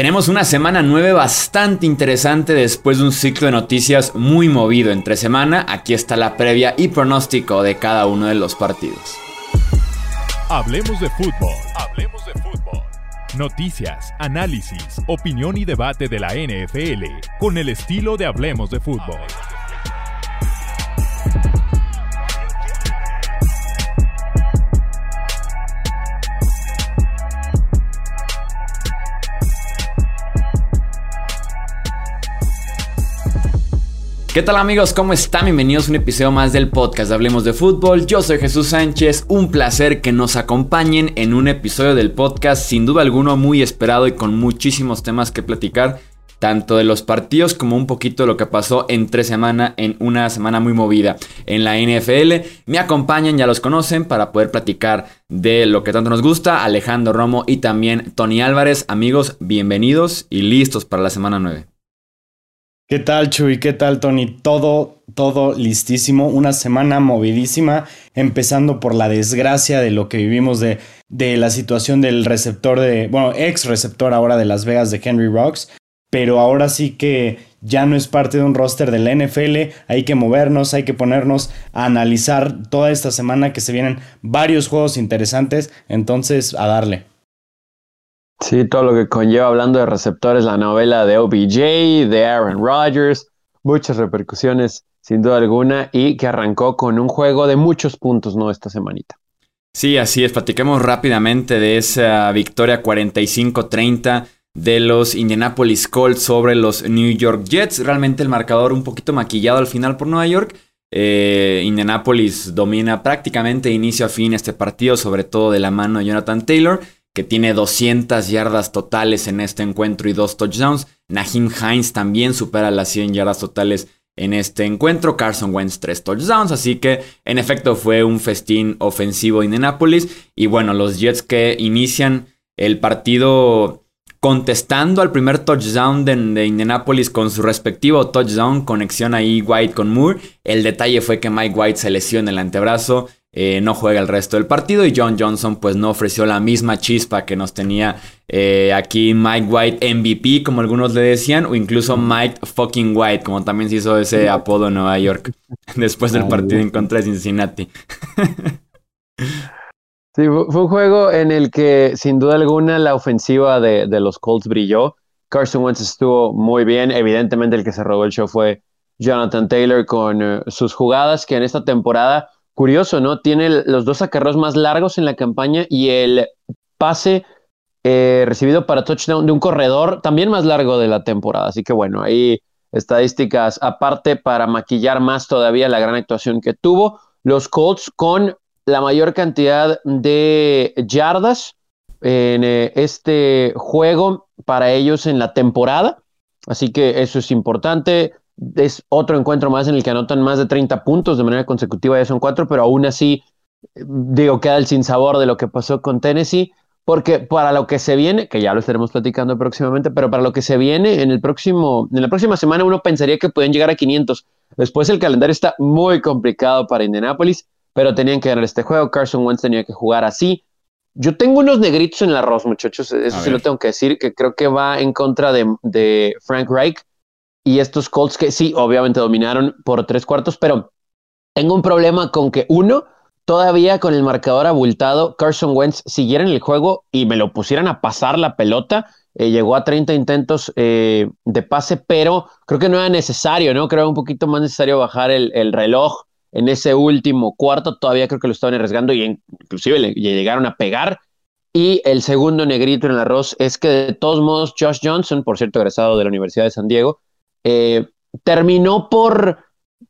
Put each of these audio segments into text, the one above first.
Tenemos una semana 9 bastante interesante después de un ciclo de noticias muy movido entre semana. Aquí está la previa y pronóstico de cada uno de los partidos. Hablemos de fútbol. Hablemos de fútbol. Noticias, análisis, opinión y debate de la NFL con el estilo de Hablemos de fútbol. ¿Qué tal amigos? ¿Cómo están? Bienvenidos a un episodio más del podcast Hablemos de Fútbol. Yo soy Jesús Sánchez, un placer que nos acompañen en un episodio del podcast sin duda alguno muy esperado y con muchísimos temas que platicar, tanto de los partidos como un poquito de lo que pasó entre semana en una semana muy movida en la NFL. Me acompañan, ya los conocen, para poder platicar de lo que tanto nos gusta, Alejandro Romo y también Tony Álvarez. Amigos, bienvenidos y listos para la semana 9. ¿Qué tal, Chuy? ¿Qué tal, Tony? Todo, todo listísimo. Una semana movidísima, empezando por la desgracia de lo que vivimos de, de la situación del receptor de, bueno, ex receptor ahora de Las Vegas de Henry Rocks. Pero ahora sí que ya no es parte de un roster de la NFL. Hay que movernos, hay que ponernos a analizar toda esta semana que se vienen varios juegos interesantes. Entonces, a darle. Sí, todo lo que conlleva hablando de receptores, la novela de OBJ, de Aaron Rodgers, muchas repercusiones sin duda alguna y que arrancó con un juego de muchos puntos, ¿no? Esta semanita. Sí, así es, platiquemos rápidamente de esa victoria 45-30 de los Indianapolis Colts sobre los New York Jets. Realmente el marcador un poquito maquillado al final por Nueva York. Eh, Indianapolis domina prácticamente inicio a fin este partido, sobre todo de la mano de Jonathan Taylor que tiene 200 yardas totales en este encuentro y dos touchdowns. Nahim Hines también supera las 100 yardas totales en este encuentro. Carson Wentz tres touchdowns, así que en efecto fue un festín ofensivo en Indianapolis. Y bueno, los Jets que inician el partido contestando al primer touchdown de, de, Indianapolis con su respectivo touchdown, conexión ahí White con Moore. El detalle fue que Mike White se lesionó en el antebrazo eh, no juega el resto del partido y John Johnson pues no ofreció la misma chispa que nos tenía eh, aquí Mike White MVP como algunos le decían o incluso Mike fucking White como también se hizo ese apodo en Nueva York después del partido en contra de Cincinnati. Sí, fue un juego en el que sin duda alguna la ofensiva de, los Colts brilló. Carson Wentz estuvo muy bien. Evidentemente el que se robó el show fue Jonathan Taylor con eh, sus jugadas que en esta temporada curioso, ¿no? Tiene los dos acarreos más largos en la campaña y el pase eh, recibido para touchdown de un corredor también más largo de la temporada. Así que bueno, ahí estadísticas aparte para maquillar más todavía la gran actuación que tuvo. Los Colts con la mayor cantidad de yardas en eh, este juego para ellos en la temporada. Así que eso es importante es otro encuentro más en el que anotan más de 30 puntos de manera consecutiva, ya son cuatro, pero aún así, digo, queda el sinsabor de lo que pasó con Tennessee, porque para lo que se viene, que ya lo estaremos platicando próximamente, pero para lo que se viene en el próximo, en la próxima semana uno pensaría que pueden llegar a 500. Después el calendario está muy complicado para Indianapolis, pero tenían que ganar este juego. Carson Wentz tenía que jugar así. Yo tengo unos negritos en el arroz, muchachos. Eso sí lo tengo que decir, que creo que va en contra de, de Frank Reich y estos Colts que sí, obviamente dominaron por tres cuartos, pero tengo un problema con que uno, todavía con el marcador abultado, Carson Wentz siguiera en el juego y me lo pusieran a pasar la pelota. Eh, llegó a 30 intentos eh, de pase, pero creo que no era necesario, ¿no? Creo un poquito más necesario bajar el, el reloj en ese último cuarto. Todavía creo que lo estaban arriesgando y inclusive le, llegaron a pegar. Y el segundo negrito en el arroz es que de todos modos Josh Johnson, por cierto egresado de la Universidad de San Diego, eh, terminó por,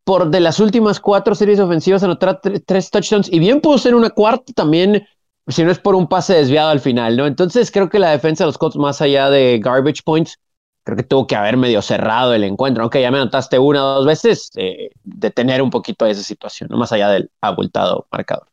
por de las últimas cuatro series ofensivas anotar tres touchdowns y bien pudo ser una cuarta también, si no es por un pase desviado al final, ¿no? Entonces creo que la defensa de los Colts, más allá de garbage points, creo que tuvo que haber medio cerrado el encuentro, aunque ya me anotaste una o dos veces, eh, detener un poquito esa situación, ¿no? Más allá del abultado marcador.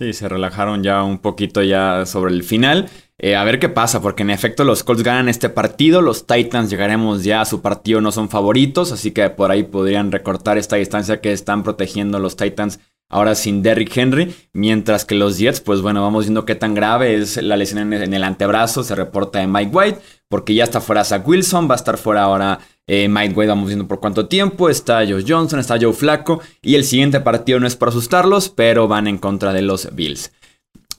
Sí, se relajaron ya un poquito ya sobre el final. Eh, a ver qué pasa, porque en efecto los Colts ganan este partido, los Titans llegaremos ya a su partido, no son favoritos, así que por ahí podrían recortar esta distancia que están protegiendo los Titans ahora sin Derrick Henry, mientras que los Jets, pues bueno, vamos viendo qué tan grave es la lesión en el antebrazo, se reporta de Mike White, porque ya está fuera Zach Wilson, va a estar fuera ahora eh, Mike Wade, vamos viendo por cuánto tiempo, está Joe Johnson, está Joe Flaco, y el siguiente partido no es para asustarlos, pero van en contra de los Bills.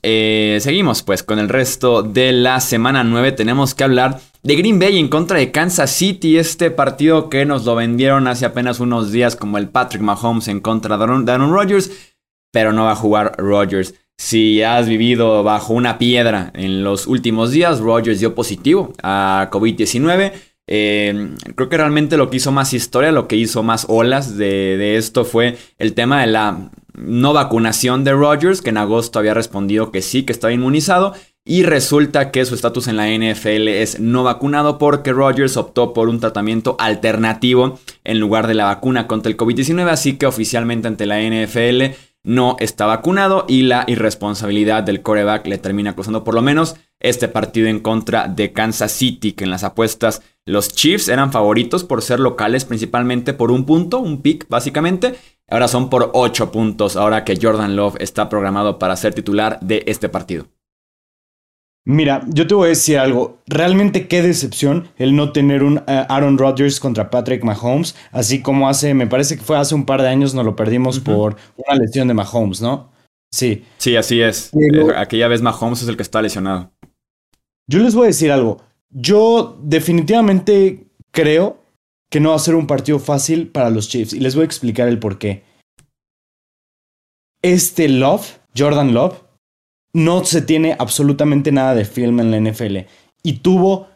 Eh, seguimos pues con el resto de la semana 9. Tenemos que hablar de Green Bay en contra de Kansas City. Este partido que nos lo vendieron hace apenas unos días como el Patrick Mahomes en contra de Aaron Rodgers. Pero no va a jugar Rodgers. Si has vivido bajo una piedra en los últimos días, Rodgers dio positivo a COVID-19. Eh, creo que realmente lo que hizo más historia, lo que hizo más olas de, esto fue el tema de la no vacunación de Rodgers, que en agosto había respondido que sí, que estaba inmunizado. Y resulta que su estatus en la NFL es no vacunado porque Rodgers optó por un tratamiento alternativo en lugar de la vacuna contra el COVID-19. Así que oficialmente ante la NFL no está vacunado y la irresponsabilidad del coreback le termina causando por lo menos este partido en contra de Kansas City, que en las apuestas los Chiefs eran favoritos por ser locales principalmente por un punto, un pick básicamente, Ahora son por 8 puntos, ahora que Jordan Love está programado para ser titular de este partido. Mira, yo te voy a decir algo. Realmente qué decepción el no tener un eh, Aaron Rodgers contra Patrick Mahomes, así como hace, me parece que fue hace un par de años, nos lo perdimos por una lesión de Mahomes, ¿no? Sí. Sí, así es. Eh, aquella vez Mahomes es el que está lesionado. Yo les voy a decir algo. Yo definitivamente creo que no va a ser un partido fácil para los Chiefs. Y les voy a explicar el por qué. Este Love, Jordan Love, no se tiene absolutamente nada de film en la NFL. Y tuvo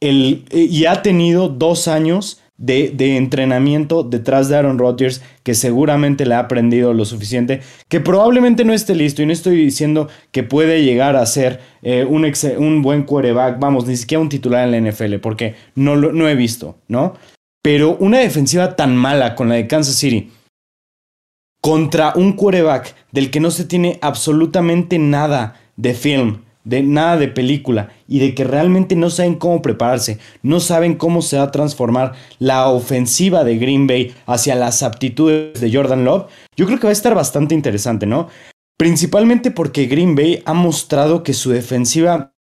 el. y ha tenido dos años de, de, entrenamiento detrás de Aaron Rodgers que seguramente le ha aprendido lo suficiente, que probablemente no esté listo y no estoy diciendo que puede llegar a ser eh, un, un, buen quarterback, vamos, ni siquiera un titular en la NFL, porque no lo no he visto, ¿no? Pero una defensiva tan mala con la de Kansas City contra un quarterback del que no se tiene absolutamente nada de film, de nada de película y de que realmente no saben cómo prepararse, no saben cómo se va a transformar la ofensiva de Green Bay hacia las aptitudes de Jordan Love, yo creo que va a estar bastante interesante, ¿no? Principalmente porque Green Bay ha mostrado que su defensiva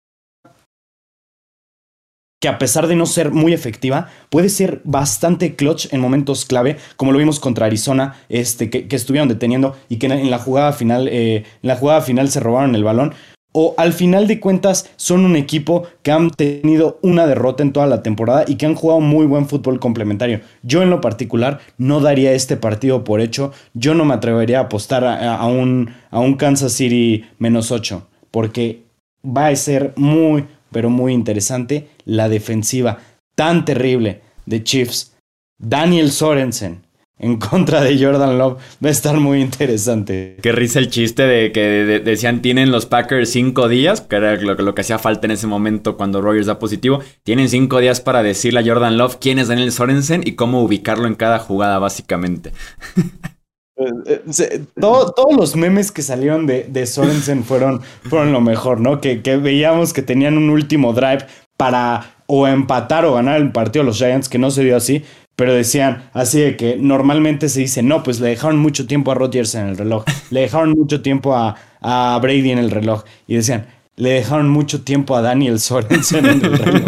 que a pesar de no ser muy efectiva, puede ser bastante clutch en momentos clave, como lo vimos contra Arizona, este, que, estuvieron deteniendo y que en la jugada final, eh, en la jugada final se robaron el balón. O al final de cuentas son un equipo que han tenido una derrota en toda la temporada y que han jugado muy buen fútbol complementario. Yo en lo particular no daría este partido por hecho. Yo no me atrevería a apostar a, un, a un Kansas City menos 8 porque va a ser muy, pero muy interesante, la defensiva tan terrible de Chiefs. Daniel Sorensen en contra de Jordan Love va a estar muy interesante. Qué risa el chiste de que decían tienen los Packers cinco días, que era lo, lo, que hacía falta en ese momento cuando Rogers da positivo. Tienen cinco días para decirle a Jordan Love quién es Daniel Sorensen y cómo ubicarlo en cada jugada, básicamente. Eh, eh, todos los memes que salieron de, de Sorensen fueron, fueron lo mejor, ¿no? Que, que, veíamos que tenían un último drive para o empatar o ganar el partido los Giants, que no se dio así, pero decían así de que normalmente se dice, no, pues le dejaron mucho tiempo a Rodgers en el reloj, le dejaron mucho tiempo a, a Brady en el reloj, y decían, le dejaron mucho tiempo a Daniel Sorensen en el reloj.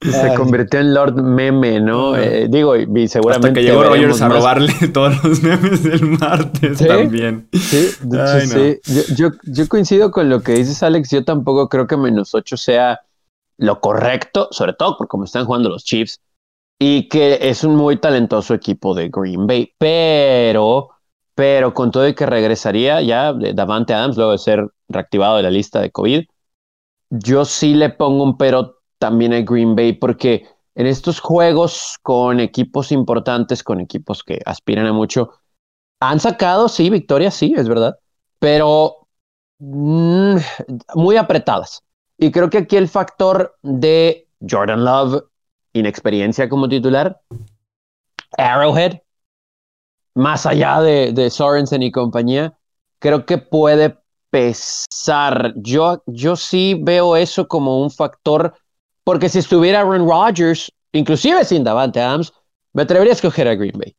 Se convirtió en Lord Meme, ¿no? Eh, digo, y seguramente. Hasta que llegó Rogers a robarle todos los memes del martes también. Sí, sí. Yo, yo, coincido con lo que dices, Alex. Yo tampoco creo que menos 8 sea lo correcto, sobre todo por cómo están jugando los Chiefs, y que es un muy talentoso equipo de Green Bay, pero pero con todo y que regresaría ya Davante Adams luego de ser reactivado de la lista de COVID, yo sí le pongo un pero también a Green Bay porque en estos juegos con equipos importantes, con equipos que aspiran a mucho, han sacado, sí, victorias, sí, es verdad, pero mm, muy apretadas. Y creo que aquí el factor de Jordan Love, inexperiencia como titular, Arrowhead, más allá de, de Sorensen y compañía, creo que puede pesar. Yo, yo sí veo eso como un factor, porque si estuviera Aaron Rodgers, inclusive sin Davante Adams, me atrevería a escoger a Green Bay.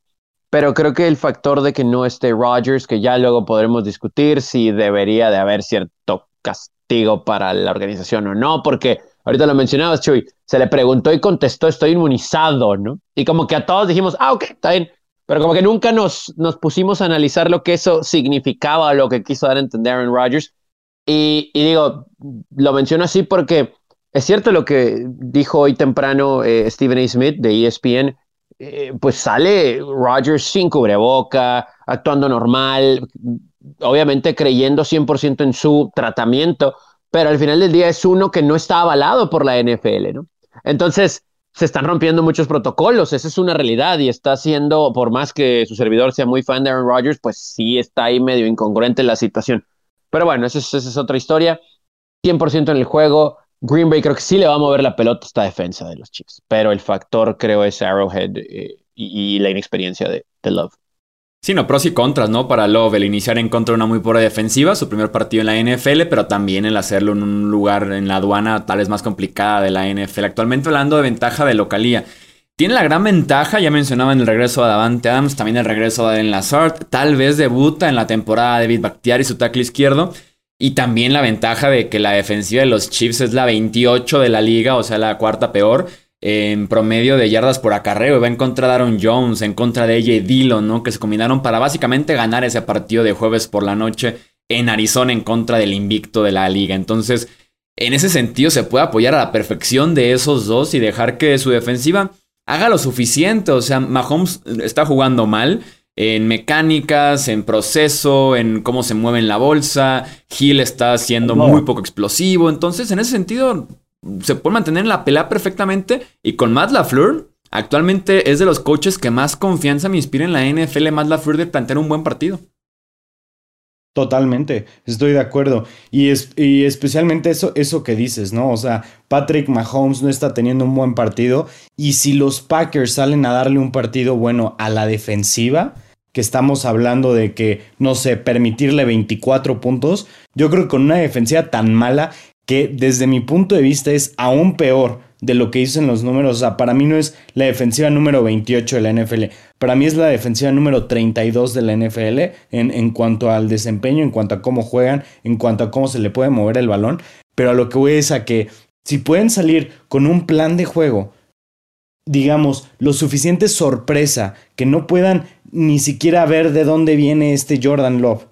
Pero creo que el factor de que no esté Rodgers, que ya luego podremos discutir si debería de haber cierto castigo para la organización o no, porque ahorita lo mencionabas, Chuy, se le preguntó y contestó, estoy inmunizado, ¿no? Y como que a todos dijimos, ah, ok, está bien, pero como que nunca nos, nos pusimos a analizar lo que eso significaba, lo que quiso dar a entender Aaron Rodgers. Y, digo, lo menciono así porque es cierto lo que dijo hoy temprano eh, Stephen A. Smith de ESPN, eh, pues sale Rodgers sin cubreboca, actuando normal, obviamente creyendo 100% en su tratamiento, pero al final del día es uno que no está avalado por la NFL, ¿no? Entonces, se están rompiendo muchos protocolos, esa es una realidad y está siendo, por más que su servidor sea muy fan de Aaron Rodgers, pues sí está ahí medio incongruente la situación. Pero bueno, esa es, otra historia. 100% en el juego. Green Bay creo que sí le va a mover la pelota esta defensa de los Chiefs, pero el factor creo es Arrowhead eh, y, la inexperiencia de Love. Sí, no, pros y contras, ¿no? Para Love, el iniciar en contra de una muy pura defensiva, su primer partido en la NFL, pero también el hacerlo en un lugar en la aduana tal vez más complicada de la NFL. Actualmente hablando de ventaja de localía. Tiene la gran ventaja, ya mencionaba en el regreso de Davante Adams, también el regreso de Allen Lazard, tal vez debuta en la temporada de David Bakhtiari, su tackle izquierdo, y también la ventaja de que la defensiva de los Chiefs es la 28 de la liga, o sea, la cuarta peor en promedio de yardas por acarreo. Va en contra de Aaron Jones, en contra de AJ Dillon, ¿no? Que se combinaron para básicamente ganar ese partido de jueves por la noche en Arizona en contra del invicto de la liga. Entonces, en ese sentido, se puede apoyar a la perfección de esos dos y dejar que su defensiva haga lo suficiente. O sea, Mahomes está jugando mal en mecánicas, en proceso, en cómo se mueve en la bolsa. Hill está siendo muy poco explosivo. Entonces, en ese sentido, se puede mantener en la pelea perfectamente. Y con Matt LaFleur, actualmente es de los coaches que más confianza me inspira en la NFL. Matt LaFleur de plantear un buen partido. Totalmente, estoy de acuerdo. Y, es, y especialmente eso, eso que dices, ¿no? O sea, Patrick Mahomes no está teniendo un buen partido. Y si los Packers salen a darle un partido bueno a la defensiva, que estamos hablando de que, no sé, permitirle 24 puntos, yo creo que con una defensiva tan mala que desde mi punto de vista es aún peor de lo que hizo en los números. O sea, para mí no es la defensiva número 28 de la NFL. Para mí es la defensiva número 32 de la NFL en, en cuanto al desempeño, en cuanto a cómo juegan, en cuanto a cómo se le puede mover el balón. Pero a lo que voy es a que si pueden salir con un plan de juego, digamos, lo suficiente sorpresa, que no puedan ni siquiera ver de dónde viene este Jordan Love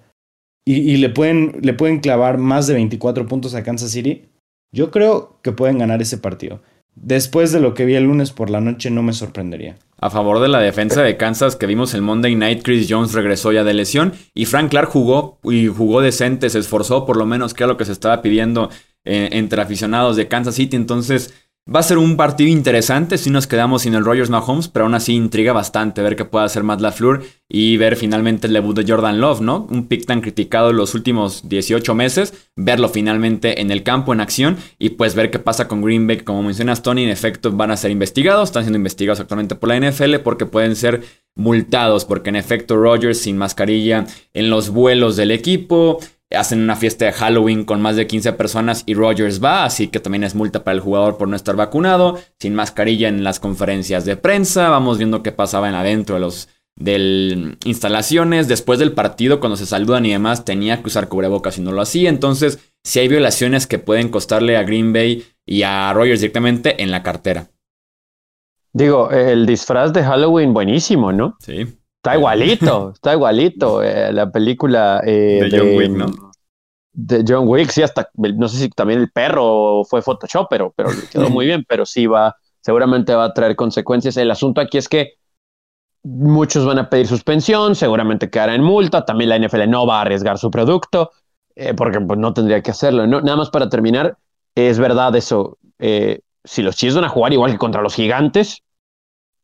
y, le, pueden, le pueden clavar más de 24 puntos a Kansas City, yo creo que pueden ganar ese partido. Después de lo que vi el lunes por la noche, no me sorprendería. A favor de la defensa de Kansas que vimos el Monday Night, Chris Jones regresó ya de lesión y Frank Clark jugó y jugó decente, se esforzó por lo menos que era lo que se estaba pidiendo eh, entre aficionados de Kansas City. Entonces, Va a ser un partido interesante si nos quedamos sin el Rogers Mahomes, pero aún así intriga bastante ver qué puede hacer Matt LaFleur y ver finalmente el debut de Jordan Love, ¿no? Un pick tan criticado en los últimos 18 meses, verlo finalmente en el campo, en acción y pues ver qué pasa con Green Bay. Como mencionas, Tony, en efecto van a ser investigados, están siendo investigados actualmente por la NFL porque pueden ser multados, porque en efecto Rogers sin mascarilla en los vuelos del equipo hacen una fiesta de Halloween con más de 15 personas y Rogers va, así que también es multa para el jugador por no estar vacunado, sin mascarilla en las conferencias de prensa, vamos viendo qué pasaba en adentro de los de instalaciones, después del partido cuando se saludan y demás tenía que usar cubrebocas y no lo hacía, entonces si hay violaciones que pueden costarle a Green Bay y a Rogers directamente en la cartera. Digo, el disfraz de Halloween buenísimo, ¿no? Sí. Está igualito, está igualito. Eh, la película eh, de John Wick, ¿no? De John Wick, sí, hasta, no sé si también el perro fue Photoshop, pero, pero quedó muy bien, pero sí va, seguramente va a traer consecuencias. El asunto aquí es que muchos van a pedir suspensión, seguramente quedará en multa, también la NFL no va a arriesgar su producto, eh, porque pues, no tendría que hacerlo. Nada más para terminar, es verdad eso, si los Chiefs van a jugar igual que contra los gigantes,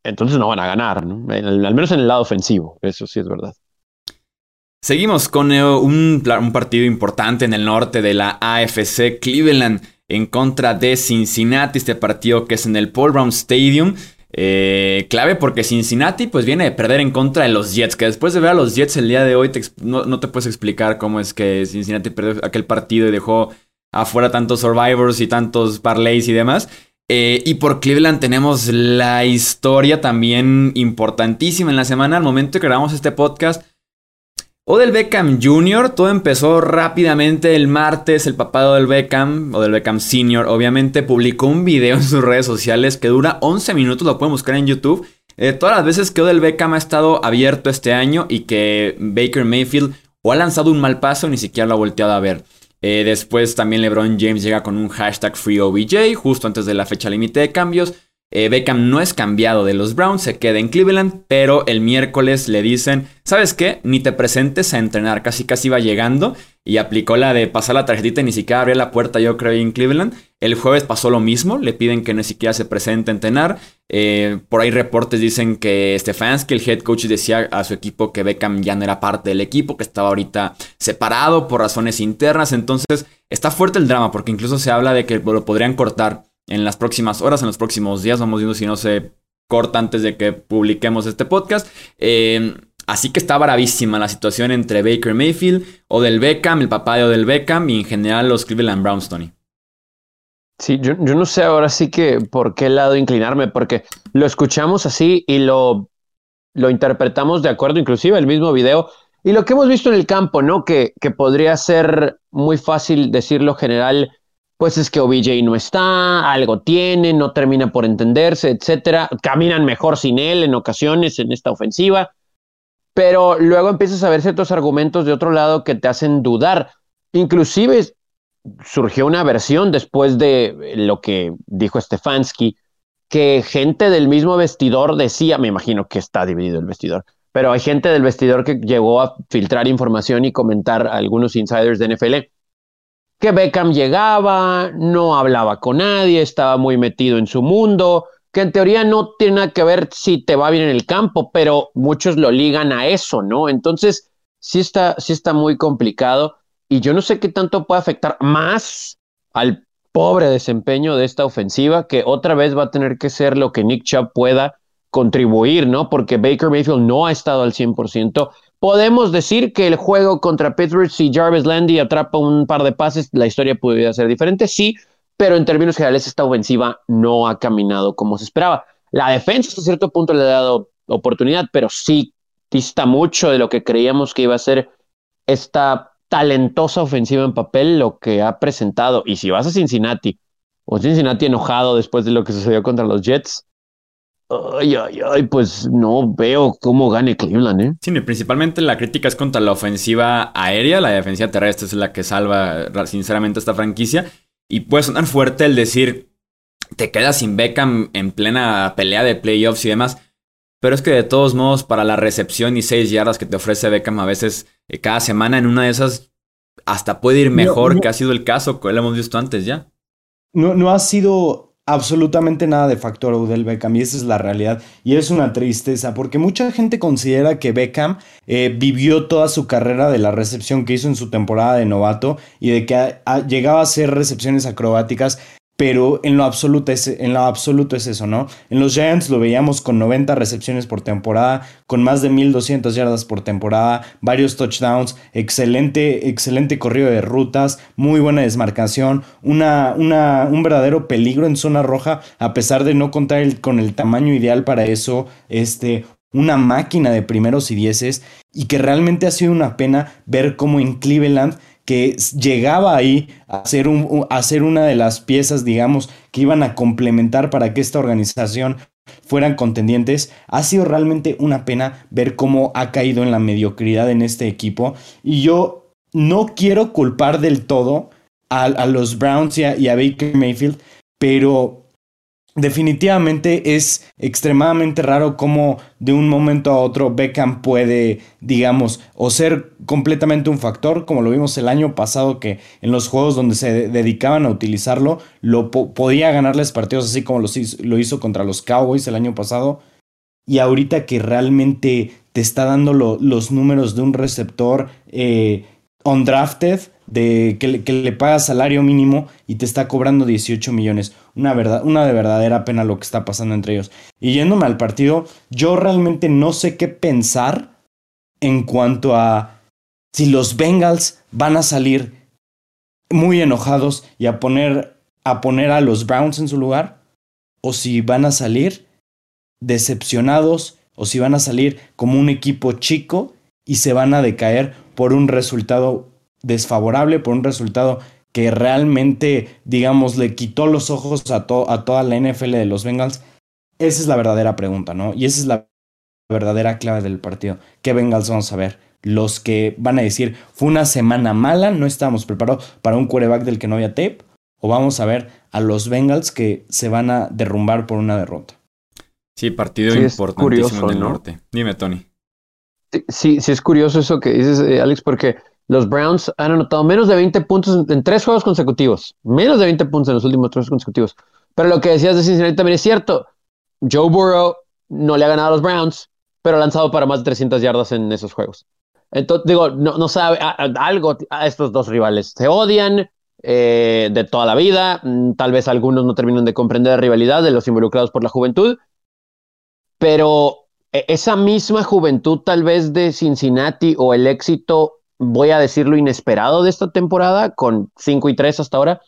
entonces no van a ganar, ¿no? al menos en el lado ofensivo, eso sí es verdad. Seguimos con eh, un, partido importante en el norte de la AFC, Cleveland en contra de Cincinnati, este partido que es en el Paul Brown Stadium. Eh, clave porque Cincinnati pues viene de perder en contra de los Jets, que después de ver a los Jets el día de hoy no, no, te puedes explicar cómo es que Cincinnati perdió aquel partido y dejó afuera tantos survivors y tantos parlays y demás. Eh, y por Cleveland tenemos la historia también importantísima en la semana. Al momento que grabamos este podcast, Odell Beckham Jr., todo empezó rápidamente el martes. El papá de Odell Beckham, Odell Beckham Sr., obviamente publicó un video en sus redes sociales que dura 11 minutos, lo pueden buscar en YouTube. Eh, todas las veces que Odell Beckham ha estado abierto este año y que Baker Mayfield o ha lanzado un mal paso, ni siquiera lo ha volteado a ver. Eh, después también LeBron James llega con un hashtag FreeOBJ justo antes de la fecha límite de cambios. Eh, Beckham no es cambiado de los Browns, se queda en Cleveland, pero el miércoles le dicen, ¿sabes qué? Ni te presentes a entrenar, casi casi va llegando y aplicó la de pasar la tarjetita y ni siquiera abría la puerta, yo creo, en Cleveland. El jueves pasó lo mismo, le piden que ni siquiera se presente a entrenar. Eh, por ahí reportes dicen que Stefanski, el head coach, decía a su equipo que Beckham ya no era parte del equipo, que estaba ahorita separado por razones internas. Entonces está fuerte el drama, porque incluso se habla de que lo podrían cortar en las próximas horas, en los próximos días. Vamos viendo si no se corta antes de que publiquemos este podcast. Eh, así que está bravísima la situación entre Baker Mayfield, Odell Beckham, el papá de Odell Beckham y en general los Cleveland Browns, Tony. Sí, yo, yo, no sé ahora sí que por qué lado inclinarme, porque lo escuchamos así y lo, lo interpretamos de acuerdo, inclusive el mismo video. Y lo que hemos visto en el campo, ¿no? Que, que podría ser muy fácil decirlo general pues es que OBJ no está, algo tiene, no termina por entenderse, etcétera. Caminan mejor sin él en ocasiones en esta ofensiva, pero luego empiezas a ver ciertos argumentos de otro lado que te hacen dudar. Inclusive surgió una versión después de lo que dijo Stefanski, que gente del mismo vestidor decía, me imagino que está dividido el vestidor, pero hay gente del vestidor que llegó a filtrar información y comentar a algunos insiders de NFL que Beckham llegaba, no hablaba con nadie, estaba muy metido en su mundo, que en teoría no tiene nada que ver si te va bien en el campo, pero muchos lo ligan a eso, ¿no? Entonces, sí está, sí está muy complicado y yo no sé qué tanto puede afectar más al pobre desempeño de esta ofensiva, que otra vez va a tener que ser lo que Nick Chubb pueda contribuir, ¿no? Porque Baker Mayfield no ha estado al 100%, Podemos decir que el juego contra Pittsburgh, si Jarvis Landy atrapa un par de pases, la historia podría ser diferente, sí, pero en términos generales esta ofensiva no ha caminado como se esperaba. La defensa hasta cierto punto le ha dado oportunidad, pero sí dista mucho de lo que creíamos que iba a ser esta talentosa ofensiva en papel, lo que ha presentado. Y si vas a Cincinnati, o Cincinnati enojado después de lo que sucedió contra los Jets, Ay, ay, ay, pues no veo cómo gane Cleveland, ¿eh? Sí, principalmente la crítica es contra la ofensiva aérea, la defensiva terrestre es la que salva sinceramente esta franquicia. Y puede sonar fuerte el decir, te quedas sin Beckham en plena pelea de playoffs y demás. Pero es que de todos modos, para la recepción y seis yardas que te ofrece Beckham a veces eh, cada semana en una de esas, hasta puede ir mejor, que ha sido el caso que lo hemos visto antes ya. No, no ha sido absolutamente nada de factor Odell Beckham y esa es la realidad y es una tristeza porque mucha gente considera que Beckham eh, vivió toda su carrera de la recepción que hizo en su temporada de novato y de que llegaba a hacer recepciones acrobáticas pero en lo, absoluto es, en lo absoluto es eso, ¿no? En los Giants lo veíamos con 90 recepciones por temporada, con más de 1200 yardas por temporada, varios touchdowns, excelente, excelente corrido de rutas, muy buena desmarcación, una, una, un verdadero peligro en zona roja, a pesar de no contar con el tamaño ideal para eso, este, una máquina de primeros y dieces, y que realmente ha sido una pena ver cómo en Cleveland que llegaba ahí a ser, un, a ser una de las piezas, digamos, que iban a complementar para que esta organización fueran contendientes. Ha sido realmente una pena ver cómo ha caído en la mediocridad en este equipo. Y yo no quiero culpar del todo a, los Browns y a Baker Mayfield, pero definitivamente es extremadamente raro cómo de un momento a otro Beckham puede, digamos, o ser completamente un factor, como lo vimos el año pasado que en los juegos donde se dedicaban a utilizarlo, lo podía ganarles partidos así como lo hizo contra los Cowboys el año pasado. Y ahorita que realmente te está dando los números de un receptor eh, undrafted, de que le, que le paga salario mínimo y te está cobrando 18 millones. Una, verdad, una de verdadera pena lo que está pasando entre ellos. Y yéndome al partido, yo realmente no sé qué pensar en cuanto a si los Bengals van a salir muy enojados y a poner a poner a los Browns en su lugar o si van a salir decepcionados o si van a salir como un equipo chico y se van a decaer por un resultado desfavorable, por un resultado que realmente, digamos, le quitó los ojos a, a toda la NFL de los Bengals? Esa es la verdadera pregunta, ¿no? Y esa es la verdadera clave del partido. ¿Qué Bengals vamos a ver? Los que van a decir, fue una semana mala, no estábamos preparados para un quarterback del que no había tape, o vamos a ver a los Bengals que se van a derrumbar por una derrota. Sí, partido importantísimo en el norte. Dime, Tony. Sí, sí, es curioso eso que dices, eh, Alex, porque los Browns han anotado menos de 20 puntos en, tres juegos consecutivos. Menos de 20 puntos en los últimos tres consecutivos. Pero lo que decías de Cincinnati también es cierto. Joe Burrow no le ha ganado a los Browns, pero ha lanzado para más de 300 yardas en esos juegos. Entonces, digo, no, sabe algo a estos dos rivales. Se odian eh, de toda la vida. Mm, tal vez algunos no terminan de comprender la rivalidad de los involucrados por la juventud. Pero esa misma juventud, tal vez de Cincinnati o el éxito, voy a decirlo inesperado de esta temporada, con 5 y 3 hasta ahora,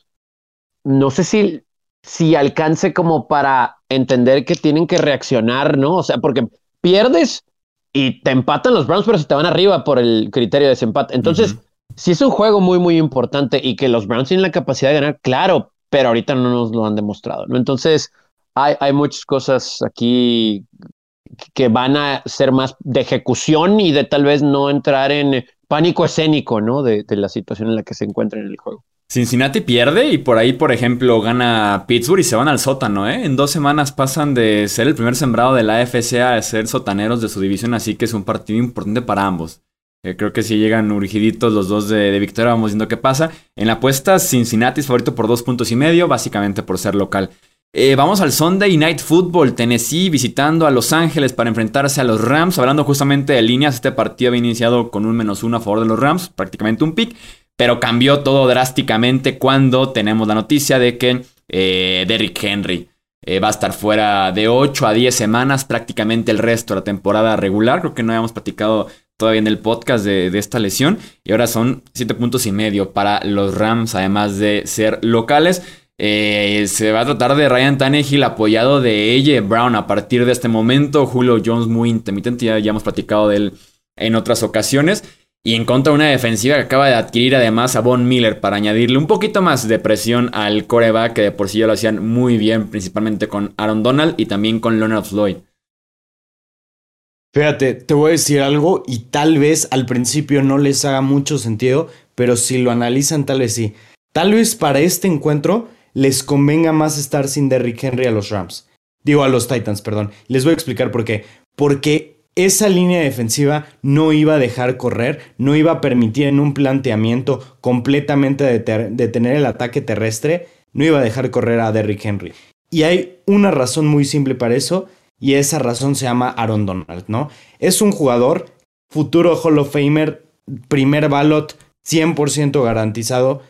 no sé si, si alcance como para entender que tienen que reaccionar, ¿no? O sea, porque pierdes y te empatan los Browns, pero se te van arriba por el criterio de desempate. Entonces, si es un juego muy, muy importante y que los Browns tienen la capacidad de ganar, claro, pero ahorita no nos lo han demostrado, ¿no? Entonces, hay, hay muchas cosas aquí que van a ser más de ejecución y de tal vez no entrar en pánico escénico, ¿no? De, de la situación en la que se encuentra en el juego. Cincinnati pierde y por ahí, por ejemplo, gana Pittsburgh y se van al sótano, ¿eh? En dos semanas pasan de ser el primer sembrado de la AFC a ser sotaneros de su división, así que es un partido importante para ambos. Eh, creo que si llegan urgiditos los dos de, victoria, vamos viendo qué pasa. En la apuesta, Cincinnati es favorito por dos puntos y medio, básicamente por ser local. Eh, vamos al Sunday Night Football, Tennessee visitando a Los Ángeles para enfrentarse a los Rams. Hablando justamente de líneas, este partido había iniciado con un menos uno a favor de los Rams, prácticamente un pick, pero cambió todo drásticamente cuando tenemos la noticia de que eh, Derrick Henry eh, va a estar fuera de 8 a 10 semanas, prácticamente el resto de la temporada regular. Creo que no habíamos platicado todavía en el podcast de, de, esta lesión. Y ahora son 7 puntos y medio para los Rams, además de ser locales. Eh, se va a tratar de Ryan Tannehill apoyado de AJ Brown a partir de este momento. Julio Jones muy intermitente, ya, hemos platicado de él en otras ocasiones. Y en contra de una defensiva que acaba de adquirir además a Von Miller para añadirle un poquito más de presión al coreback que de por sí ya lo hacían muy bien, principalmente con Aaron Donald y también con Leonard Floyd. Fíjate, te voy a decir algo y tal vez al principio no les haga mucho sentido, pero si lo analizan tal vez sí. Tal vez para este encuentro les convenga más estar sin Derrick Henry a los Rams. Digo a los Titans, perdón. Les voy a explicar por qué. Porque esa línea defensiva no iba a dejar correr, no iba a permitir en un planteamiento completamente de detener el ataque terrestre, no iba a dejar correr a Derrick Henry. Y hay una razón muy simple para eso, y esa razón se llama Aaron Donald, ¿no? Es un jugador, futuro Hall of Famer, primer ballot, 100% garantizado,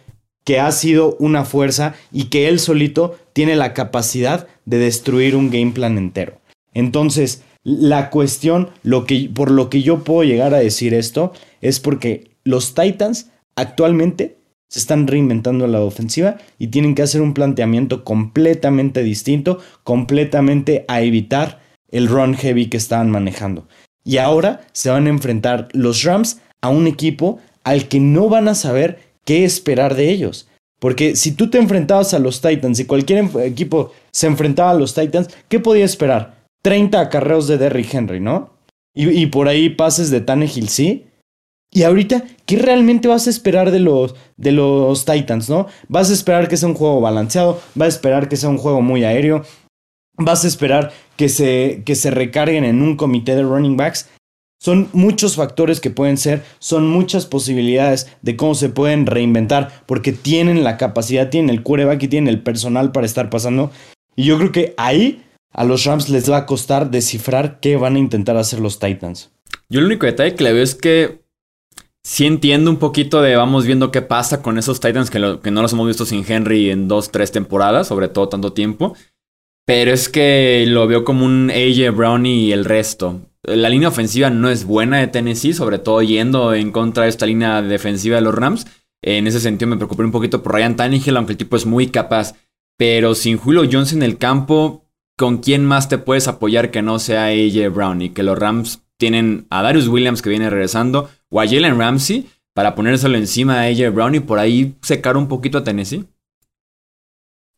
que ha sido una fuerza y que él solito tiene la capacidad de destruir un game plan entero. Entonces, la cuestión, lo que, por lo que yo puedo llegar a decir esto, es porque los Titans actualmente se están reinventando la ofensiva y tienen que hacer un planteamiento completamente distinto, completamente a evitar el run heavy que estaban manejando. Y ahora se van a enfrentar los Rams a un equipo al que no van a saber qué esperar de ellos. Porque si tú te enfrentabas a los Titans y cualquier equipo se enfrentaba a los Titans, ¿qué podía esperar? 30 acarreos de Derrick Henry, ¿no? Y, por ahí pases de Tannehill, sí. Y ahorita, ¿qué realmente vas a esperar de los, de los Titans, no? Vas a esperar que sea un juego balanceado, vas a esperar que sea un juego muy aéreo, vas a esperar que se, que se recarguen en un comité de running backs. Son muchos factores que pueden ser, son muchas posibilidades de cómo se pueden reinventar, porque tienen la capacidad, tienen el quarterback y tienen el personal para estar pasando. Y yo creo que ahí a los Rams les va a costar descifrar qué van a intentar hacer los Titans. Yo el único detalle que le veo es que sí entiendo un poquito de vamos viendo qué pasa con esos Titans que, que no los hemos visto sin Henry en dos, tres temporadas, sobre todo tanto tiempo. Pero es que lo veo como un AJ Brown y el resto. La línea ofensiva no es buena de Tennessee, sobre todo yendo en contra de esta línea defensiva de los Rams. En ese sentido me preocupé un poquito por Ryan Tannehill, aunque el tipo es muy capaz. Pero sin Julio Jones en el campo, ¿con quién más te puedes apoyar que no sea AJ Brown? Y que los Rams tienen a Darius Williams que viene regresando o a Jalen Ramsey para ponérselo encima a AJ Brown y por ahí secar un poquito a Tennessee.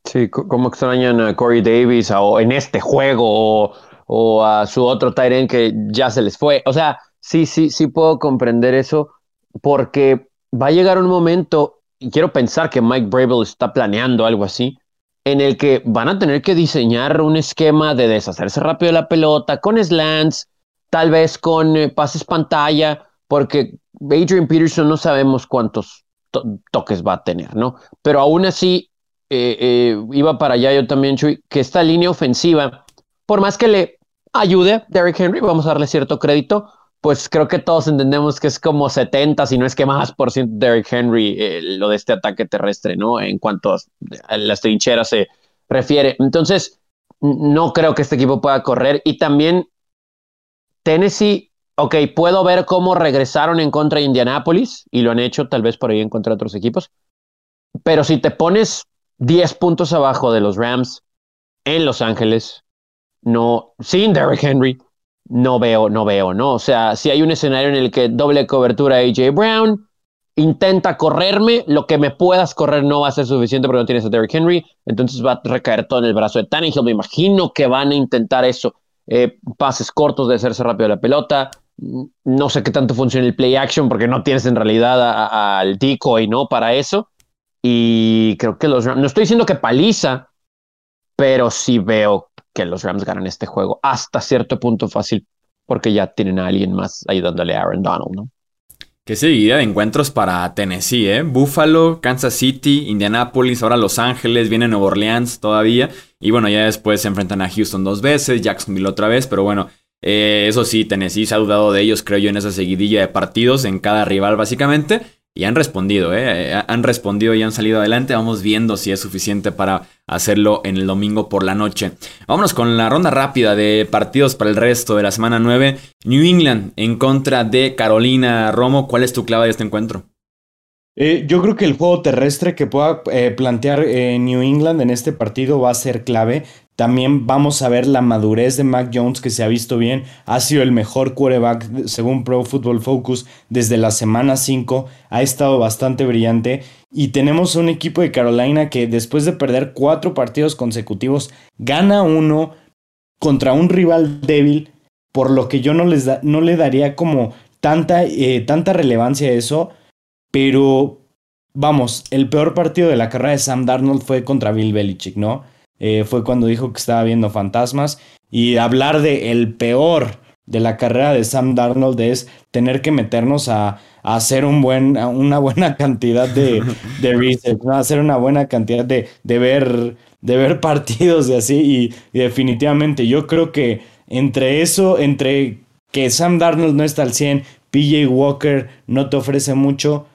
Sí, como extrañan a Corey Davis o en este juego a su otro Tyrant que ya se les fue. O sea, sí, sí, sí puedo comprender eso porque va a llegar un momento, y quiero pensar que Mike Bravel está planeando algo así, en el que van a tener que diseñar un esquema de deshacerse rápido de la pelota con slants, tal vez con eh, pases pantalla, porque Adrian Peterson no sabemos cuántos toques va a tener, ¿no? Pero aún así, eh, eh, iba para allá yo también, Chuy, que esta línea ofensiva, por más que le ayude Derrick Henry, vamos a darle cierto crédito, pues creo que todos entendemos que es como 70, si no es que más por ciento Derrick Henry, lo de este ataque terrestre, ¿no? En cuanto a las trincheras se refiere. Entonces, no creo que este equipo pueda correr. Y también Tennessee ok, puedo ver cómo regresaron en contra de Indianapolis y lo han hecho tal vez por ahí en contra de otros equipos. Pero si te pones 10 puntos abajo de los Rams en Los Ángeles, no, sin Derrick Henry, no veo, no veo, ¿no? O sea, si hay un escenario en el que doble cobertura AJ Brown, intenta correrme, lo que me puedas correr no va a ser suficiente porque no tienes a Derrick Henry, entonces va a recaer todo en el brazo de Tannehill. Me imagino que van a intentar eso. Eh, pases cortos de hacerse rápido la pelota, no sé qué tanto funciona el play action porque no tienes en realidad al decoy, ¿no? Para eso. Y creo que los no estoy diciendo que paliza, pero sí veo que los Rams ganan este juego hasta cierto punto fácil porque ya tienen a alguien más ayudándole a Aaron Donald, ¿no? Qué seguida de encuentros para Tennessee, ¿eh? Buffalo, Kansas City, Indianapolis, ahora Los Ángeles, viene Nueva Orleans todavía. Y bueno, ya después se enfrentan a Houston dos veces, Jacksonville otra vez, pero bueno, eh, eso sí, Tennessee se ha dudado de ellos, creo yo, en esa seguidilla de partidos, en cada rival básicamente. Y han respondido, ¿eh? ¿eh? Han respondido y han salido adelante. Vamos viendo si es suficiente para hacerlo en el domingo por la noche. Vámonos con la ronda rápida de partidos para el resto de la semana 9. New England en contra de Carolina Romo. ¿Cuál es tu clave de este encuentro? Eh, yo creo que el juego terrestre que pueda plantear New England en este partido va a ser clave. También vamos a ver la madurez de Mac Jones que se ha visto bien. Ha sido el mejor quarterback según Pro Football Focus desde la semana 5. Ha estado bastante brillante. Y tenemos un equipo de Carolina que después de perder cuatro partidos consecutivos gana uno contra un rival débil. Por lo que yo no, les no le daría como tanta, eh, tanta relevancia a eso. Pero vamos, el peor partido de la carrera de Sam Darnold fue contra Bill Belichick, ¿no? Eh, fue cuando dijo que estaba viendo fantasmas. Y hablar de el peor de la carrera de Sam Darnold es tener que meternos a, hacer una buena cantidad de, de research, hacer una buena cantidad de, de, ver, partidos y así. Y, definitivamente yo creo que entre eso, entre que Sam Darnold no está al 100, PJ Walker no te ofrece mucho.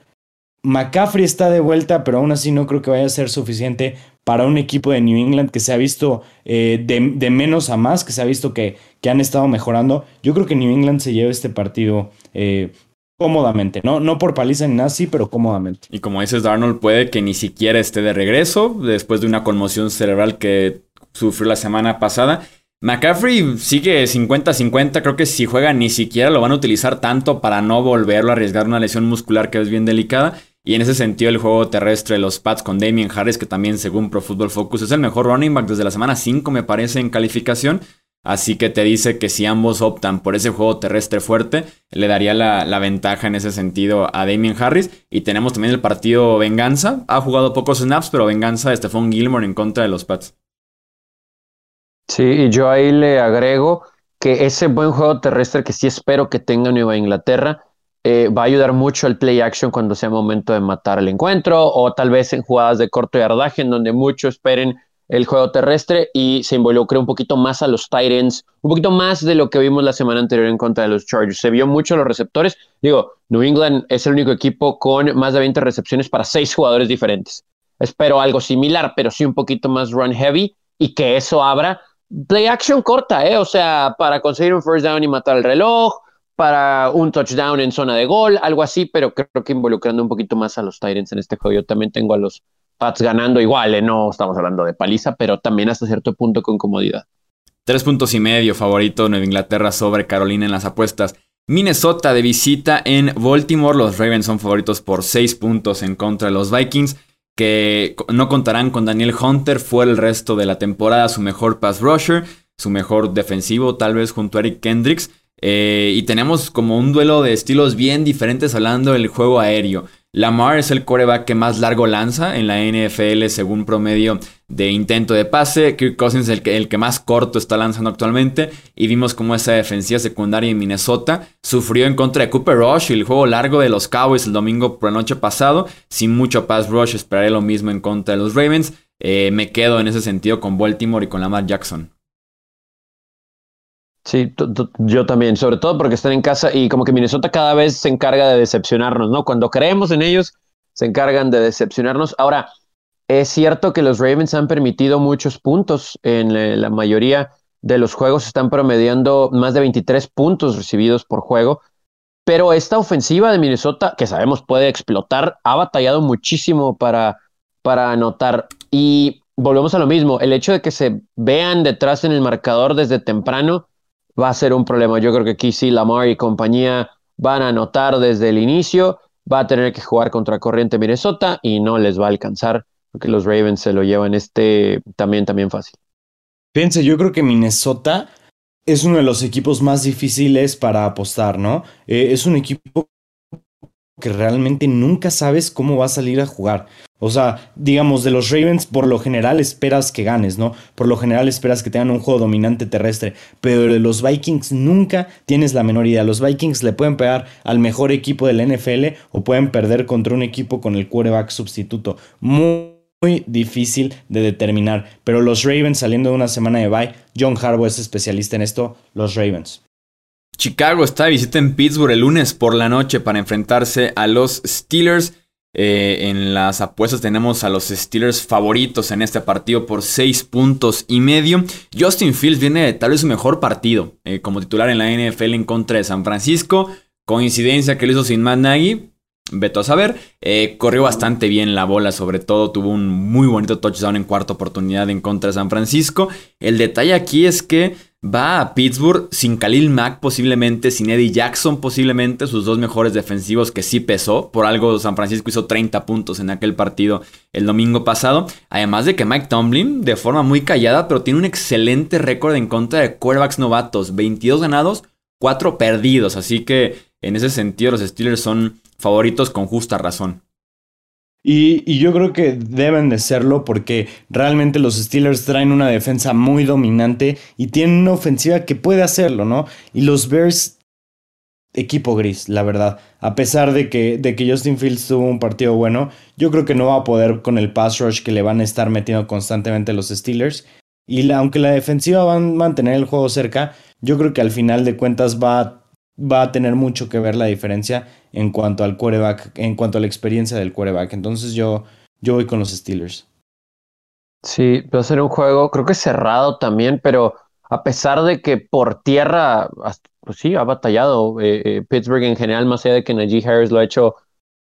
McCaffrey está de vuelta, pero aún así no creo que vaya a ser suficiente para un equipo de New England que se ha visto eh, de, menos a más, que se ha visto que, que, han estado mejorando. Yo creo que New England se lleva este partido eh, cómodamente, ¿no? No por paliza ni nada así, pero cómodamente. Y como dices, Darnold puede que ni siquiera esté de regreso después de una conmoción cerebral que sufrió la semana pasada. McCaffrey sigue 50-50, creo que si juega ni siquiera lo van a utilizar tanto para no volverlo a arriesgar una lesión muscular que es bien delicada. Y en ese sentido, el juego terrestre de los Pats con Damien Harris, que también según Pro Football Focus es el mejor running back desde la semana 5, me parece, en calificación. Así que te dice que si ambos optan por ese juego terrestre fuerte, le daría la, ventaja en ese sentido a Damien Harris. Y tenemos también el partido Venganza. Ha jugado pocos snaps, pero Venganza de Stephon Gilmore en contra de los Pats. Sí, y yo ahí le agrego que ese buen juego terrestre que sí espero que tenga Nueva Inglaterra eh, va a ayudar mucho el play action cuando sea momento de matar el encuentro o tal vez en jugadas de corto yardaje en donde muchos esperen el juego terrestre y se involucre un poquito más a los Titans, un poquito más de lo que vimos la semana anterior en contra de los Chargers. Se vio mucho los receptores. Digo, New England es el único equipo con más de 20 recepciones para seis jugadores diferentes. Espero algo similar, pero sí un poquito más run heavy y que eso abra play action corta, ¿eh? O sea, para conseguir un first down y matar el reloj, para un touchdown en zona de gol, algo así, pero creo que involucrando un poquito más a los Tyrants en este juego. Yo también tengo a los Pats ganando igual, ¿eh? no estamos hablando de paliza, pero también hasta cierto punto con comodidad. Tres puntos y medio favorito Nueva Inglaterra sobre Carolina en las apuestas. Minnesota de visita en Baltimore. Los Ravens son favoritos por seis puntos en contra de los Vikings, que no contarán con Daniel Hunter. Fue el resto de la temporada su mejor pass rusher, su mejor defensivo, tal vez junto a Eric Kendricks. Eh, y tenemos como un duelo de estilos bien diferentes hablando del juego aéreo. Lamar es el coreback que más largo lanza en la NFL según promedio de intento de pase. Kirk Cousins es el que, el que más corto está lanzando actualmente. Y vimos cómo esa defensiva secundaria en Minnesota sufrió en contra de Cooper Rush y el juego largo de los Cowboys el domingo por la noche pasado. Sin mucho pass rush, esperaré lo mismo en contra de los Ravens. Eh, me quedo en ese sentido con Baltimore y con Lamar Jackson. Sí, yo también, sobre todo porque están en casa y como que Minnesota cada vez se encarga de decepcionarnos, ¿no? Cuando creemos en ellos, se encargan de decepcionarnos. Ahora, es cierto que los Ravens han permitido muchos puntos en la mayoría de los juegos, están promediando más de 23 puntos recibidos por juego, pero esta ofensiva de Minnesota, que sabemos puede explotar, ha batallado muchísimo para, para anotar. Y volvemos a lo mismo, el hecho de que se vean detrás en el marcador desde temprano, va a ser un problema. Yo creo que aquí sí Lamar y compañía van a anotar desde el inicio, va a tener que jugar contra Corriente Minnesota y no les va a alcanzar porque los Ravens se lo llevan este también también fácil. Fíjense, yo creo que Minnesota es uno de los equipos más difíciles para apostar, ¿no? Eh, es un equipo que realmente nunca sabes cómo va a salir a jugar. O sea, digamos, de los Ravens por lo general esperas que ganes, ¿no? Por lo general esperas que tengan un juego dominante terrestre, pero de los Vikings nunca tienes la menor idea. Los Vikings le pueden pegar al mejor equipo del NFL o pueden perder contra un equipo con el quarterback sustituto. Muy, muy difícil de determinar, pero los Ravens saliendo de una semana de bye, John Harbaugh es especialista en esto, los Ravens. Chicago está de visita en Pittsburgh el lunes por la noche para enfrentarse a los Steelers. Eh, en las apuestas tenemos a los Steelers favoritos en este partido por 6 puntos y medio. Justin Fields viene de tal vez su mejor partido eh, como titular en la NFL en contra de San Francisco. Coincidencia que lo hizo sin Matt Nagy. Veto a saber. Eh, corrió bastante bien la bola, sobre todo tuvo un muy bonito touchdown en cuarta oportunidad en contra de San Francisco. El detalle aquí es que Va a Pittsburgh sin Khalil Mack posiblemente, sin Eddie Jackson posiblemente, sus dos mejores defensivos que sí pesó. Por algo San Francisco hizo 30 puntos en aquel partido el domingo pasado. Además de que Mike Tomlin, de forma muy callada, pero tiene un excelente récord en contra de quarterbacks novatos. 22 ganados, 4 perdidos. Así que en ese sentido los Steelers son favoritos con justa razón. Y, yo creo que deben de serlo porque realmente los Steelers traen una defensa muy dominante y tienen una ofensiva que puede hacerlo, ¿no? Y los Bears, equipo gris, la verdad. A pesar de que, de que Justin Fields tuvo un partido bueno, yo creo que no va a poder con el pass rush que le van a estar metiendo constantemente los Steelers. Y aunque la defensiva va a mantener el juego cerca, yo creo que al final de cuentas va va a tener mucho que ver la diferencia en cuanto al quarterback, en cuanto a la experiencia del quarterback. Entonces yo, yo voy con los Steelers. Sí, va a ser un juego, creo que cerrado también, pero a pesar de que por tierra, pues sí, ha batallado eh, eh, Pittsburgh en general, más allá de que Najee Harris lo ha hecho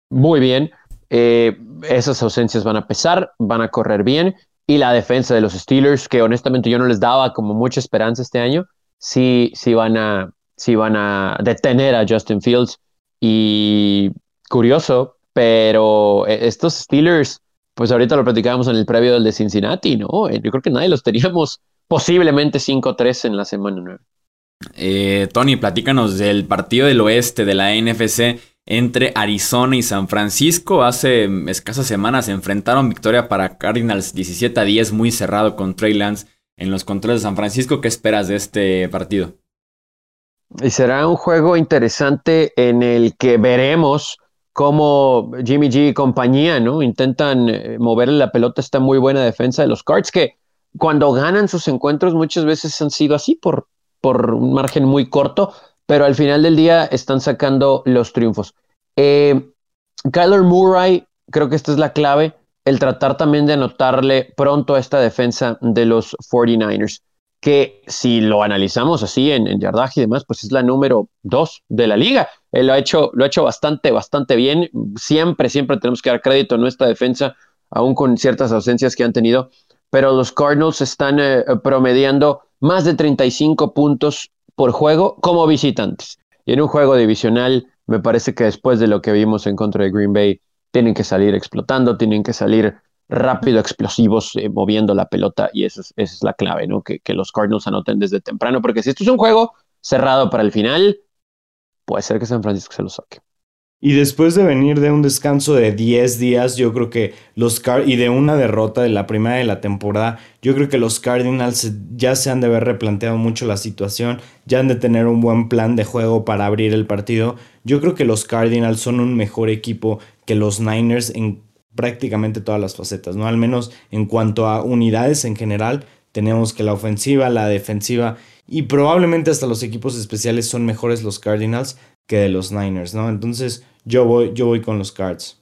muy bien, eh, esas ausencias van a pesar, van a correr bien, y la defensa de los Steelers, que honestamente yo no les daba como mucha esperanza este año, sí, sí van a, si van a detener a Justin Fields. Y curioso, pero e, estos Steelers, pues ahorita lo platicábamos en el previo del de Cincinnati, ¿no? Eh, yo creo que nadie los teníamos posiblemente 5-3 en la semana 9. Eh, Tony, platícanos del partido del oeste de la NFC entre Arizona y San Francisco. Hace escasas semanas se enfrentaron victoria para Cardinals 17 a 10, muy cerrado con Trey Lance en los controles de San Francisco. ¿Qué esperas de este partido? Y será un juego interesante en el que veremos cómo Jimmy G y compañía, ¿no? Intentan eh, moverle la pelota esta muy buena defensa de los Cards, que cuando ganan sus encuentros muchas veces han sido así por, por un margen muy corto, pero al final del día están sacando los triunfos. Eh, Kyler Murray, creo que esta es la clave, el tratar también de anotarle pronto a esta defensa de los 49ers que si lo analizamos así en, yardaje y demás, pues es la número dos de la liga. Él lo ha hecho, lo ha hecho bastante, bastante bien. Siempre, siempre tenemos que dar crédito a nuestra defensa, aún con ciertas ausencias que han tenido. Pero los Cardinals están eh, promediando más de 35 puntos por juego como visitantes. Y en un juego divisional, me parece que después de lo que vimos en contra de Green Bay, tienen que salir explotando, tienen que salir rápido, explosivos, eh, moviendo la pelota, y esa es, esa es la clave, ¿no? Que, que, los Cardinals anoten desde temprano, porque si esto es un juego cerrado para el final, puede ser que San Francisco se lo saque. Y después de venir de un descanso de 10 días, yo creo que los Card y de una derrota de la primera de la temporada, yo creo que los Cardinals ya se han de haber replanteado mucho la situación, ya han de tener un buen plan de juego para abrir el partido. Yo creo que los Cardinals son un mejor equipo que los Niners en prácticamente todas las facetas, ¿no? Al menos en cuanto a unidades en general, tenemos que la ofensiva, la defensiva y probablemente hasta los equipos especiales son mejores los Cardinals que de los Niners, ¿no? Entonces, yo voy, yo voy con los Cards.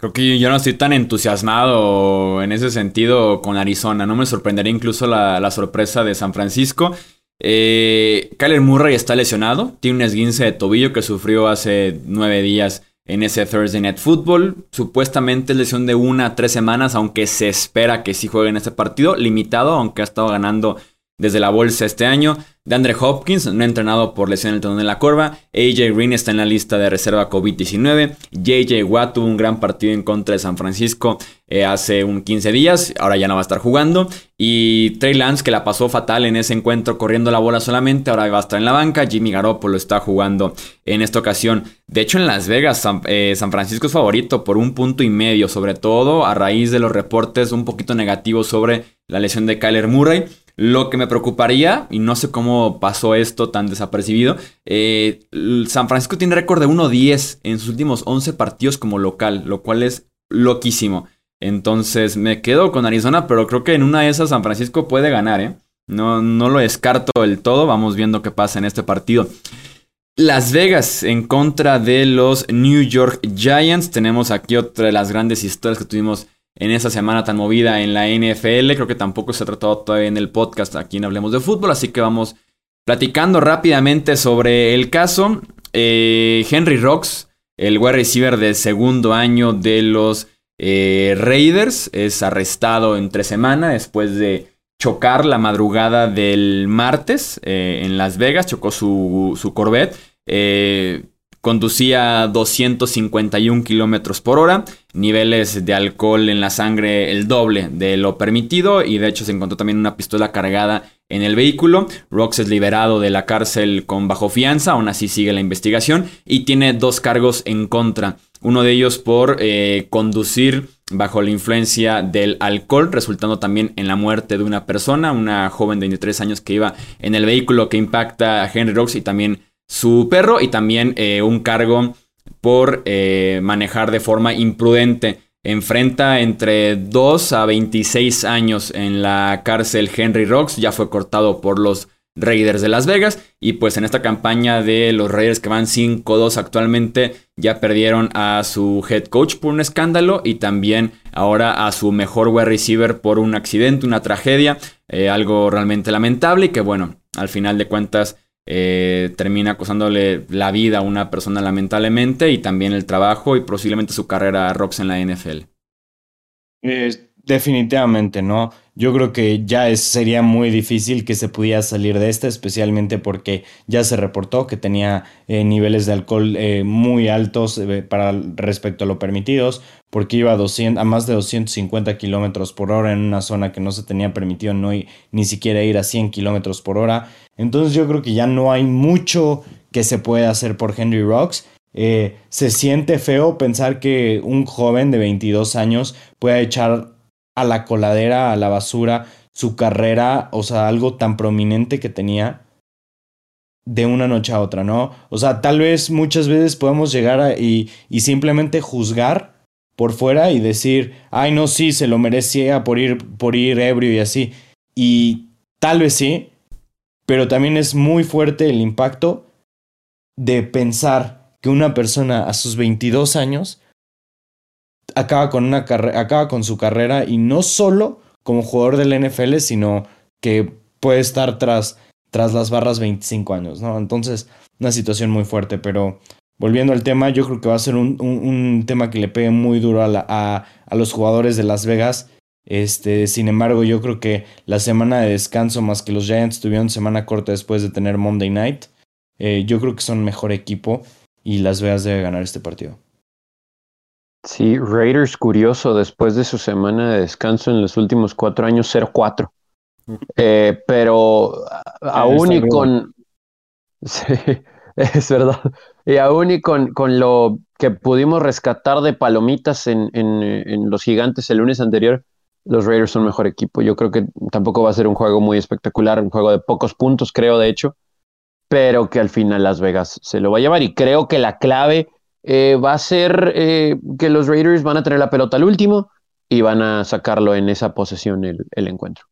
Creo que yo no estoy tan entusiasmado en ese sentido con Arizona. No me sorprendería incluso la, sorpresa de San Francisco. Eh, Kyler Murray está lesionado. Tiene un esguince de tobillo que sufrió hace nueve días en ese Thursday Night Football. Supuestamente es lesión de una a tres semanas, aunque se espera que sí juegue en este partido. Limitado, aunque ha estado ganando desde la bolsa este año. De Andre Hopkins, no entrenado por lesión en el tendón de la corva. AJ Green está en la lista de reserva COVID-19. JJ Watt tuvo un gran partido en contra de San Francisco eh, hace un 15 días. Ahora ya no va a estar jugando. Y Trey Lance, que la pasó fatal en ese encuentro corriendo la bola solamente, ahora va a estar en la banca. Jimmy Garoppolo está jugando en esta ocasión. De hecho, en Las Vegas, San, eh, San Francisco es favorito por un punto y medio, sobre todo a raíz de los reportes un poquito negativos sobre la lesión de Kyler Murray. Lo que me preocuparía, y no sé cómo pasó esto tan desapercibido, eh, San Francisco tiene récord de 1-10 en sus últimos 11 partidos como local, lo cual es loquísimo. Entonces me quedo con Arizona, pero creo que en una de esas San Francisco puede ganar, ¿eh? No, no lo descarto del todo, vamos viendo qué pasa en este partido. Las Vegas en contra de los New York Giants. Tenemos aquí otra de las grandes historias que tuvimos en esa semana tan movida en la NFL. Creo que tampoco se ha tratado todavía en el podcast aquí en Hablemos de Fútbol, así que vamos platicando rápidamente sobre el caso. Eh, Henry Rocks, el wide receiver de segundo año de los eh, Raiders, es arrestado entre semana después de chocar la madrugada del martes eh, en Las Vegas, chocó su, su Corvette. Conducía 251 kilómetros por hora, niveles de alcohol en la sangre el doble de lo permitido y de hecho se encontró también una pistola cargada en el vehículo. Rox es liberado de la cárcel con bajo fianza, aún así sigue la investigación y tiene dos cargos en contra. Uno de ellos por eh, conducir bajo la influencia del alcohol, resultando también en la muerte de una persona, una joven de 23 años que iba en el vehículo que impacta a Henry Rox y también su perro y también eh, un cargo por eh, manejar de forma imprudente. Enfrenta entre 2 a 26 años en la cárcel Henry Rocks, ya fue cortado por los Raiders de Las Vegas y pues en esta campaña de los Raiders que van 5-2 actualmente ya perdieron a su head coach por un escándalo y también ahora a su mejor wide receiver por un accidente, una tragedia, eh, algo realmente lamentable y que bueno, al final de cuentas eh, termina acosándole la vida a una persona lamentablemente y también el trabajo y posiblemente su carrera a Rox en la NFL. Definitivamente, ¿no? Yo creo que ya sería muy difícil que se pudiera salir de esta, especialmente porque ya se reportó que tenía eh, niveles de alcohol eh, muy altos para respecto a lo permitidos, porque iba a, 200, a más de 250 kilómetros por hora en una zona que no se tenía permitido ni siquiera ir a 100 kilómetros por hora. Entonces yo creo que ya no hay mucho que se pueda hacer por Henry Rocks. Eh, se siente feo pensar que un joven de 22 años pueda echar a la coladera, a la basura, su carrera, o sea, algo tan prominente que tenía de una noche a otra, ¿no? O sea, tal vez muchas veces podemos llegar a, y, y simplemente juzgar por fuera y decir, ay, no, sí, se lo merecía por ir, por ir ebrio y así. Y tal vez sí, pero también es muy fuerte el impacto de pensar que una persona a sus 22 años acaba con, una acaba con su carrera y no solo como jugador del NFL, sino que puede estar tras, tras las barras 25 años, ¿no? Entonces, una situación muy fuerte, pero volviendo al tema, yo creo que va a ser un, un, tema que le pegue muy duro a, a, a los jugadores de Las Vegas Este, sin embargo, yo creo que la semana de descanso, más que los Giants tuvieron semana corta después de tener Monday Night, eh, yo creo que son mejor equipo y Las Vegas debe ganar este partido. Sí, Raiders curioso, después de su semana de descanso en los últimos cuatro años, 0-4. Eh, pero aún y con... Sí, es verdad. Y aún y con, con lo que pudimos rescatar de palomitas en, en, en, los gigantes el lunes anterior, los Raiders son mejor equipo. Yo creo que tampoco va a ser un juego muy espectacular, un juego de pocos puntos, creo, de hecho, pero que al final Las Vegas se lo va a llevar. Y creo que la clave eh, va a ser eh, que los Raiders van a tener la pelota al último y van a sacarlo en esa posesión el, el encuentro.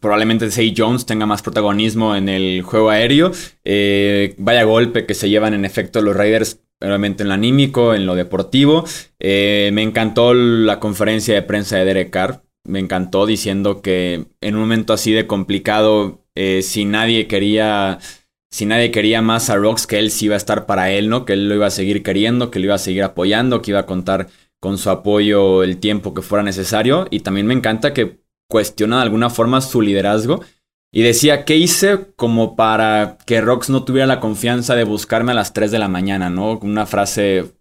Probablemente Say Jones tenga más protagonismo en el juego aéreo. Eh, vaya golpe que se llevan en efecto los Raiders, obviamente en lo anímico, en lo deportivo. Me encantó la conferencia de prensa de Derek Carr. Me encantó diciendo que en un momento así de complicado, si nadie quería si nadie quería más a Rocks, que él sí iba a estar para él, ¿no? Que él lo iba a seguir queriendo, que lo iba a seguir apoyando, que iba a contar con su apoyo el tiempo que fuera necesario. Y también me encanta que cuestiona de alguna forma su liderazgo. Y decía, ¿qué hice como para que Rox no tuviera la confianza de buscarme a las 3 de la mañana, ¿no? Una frase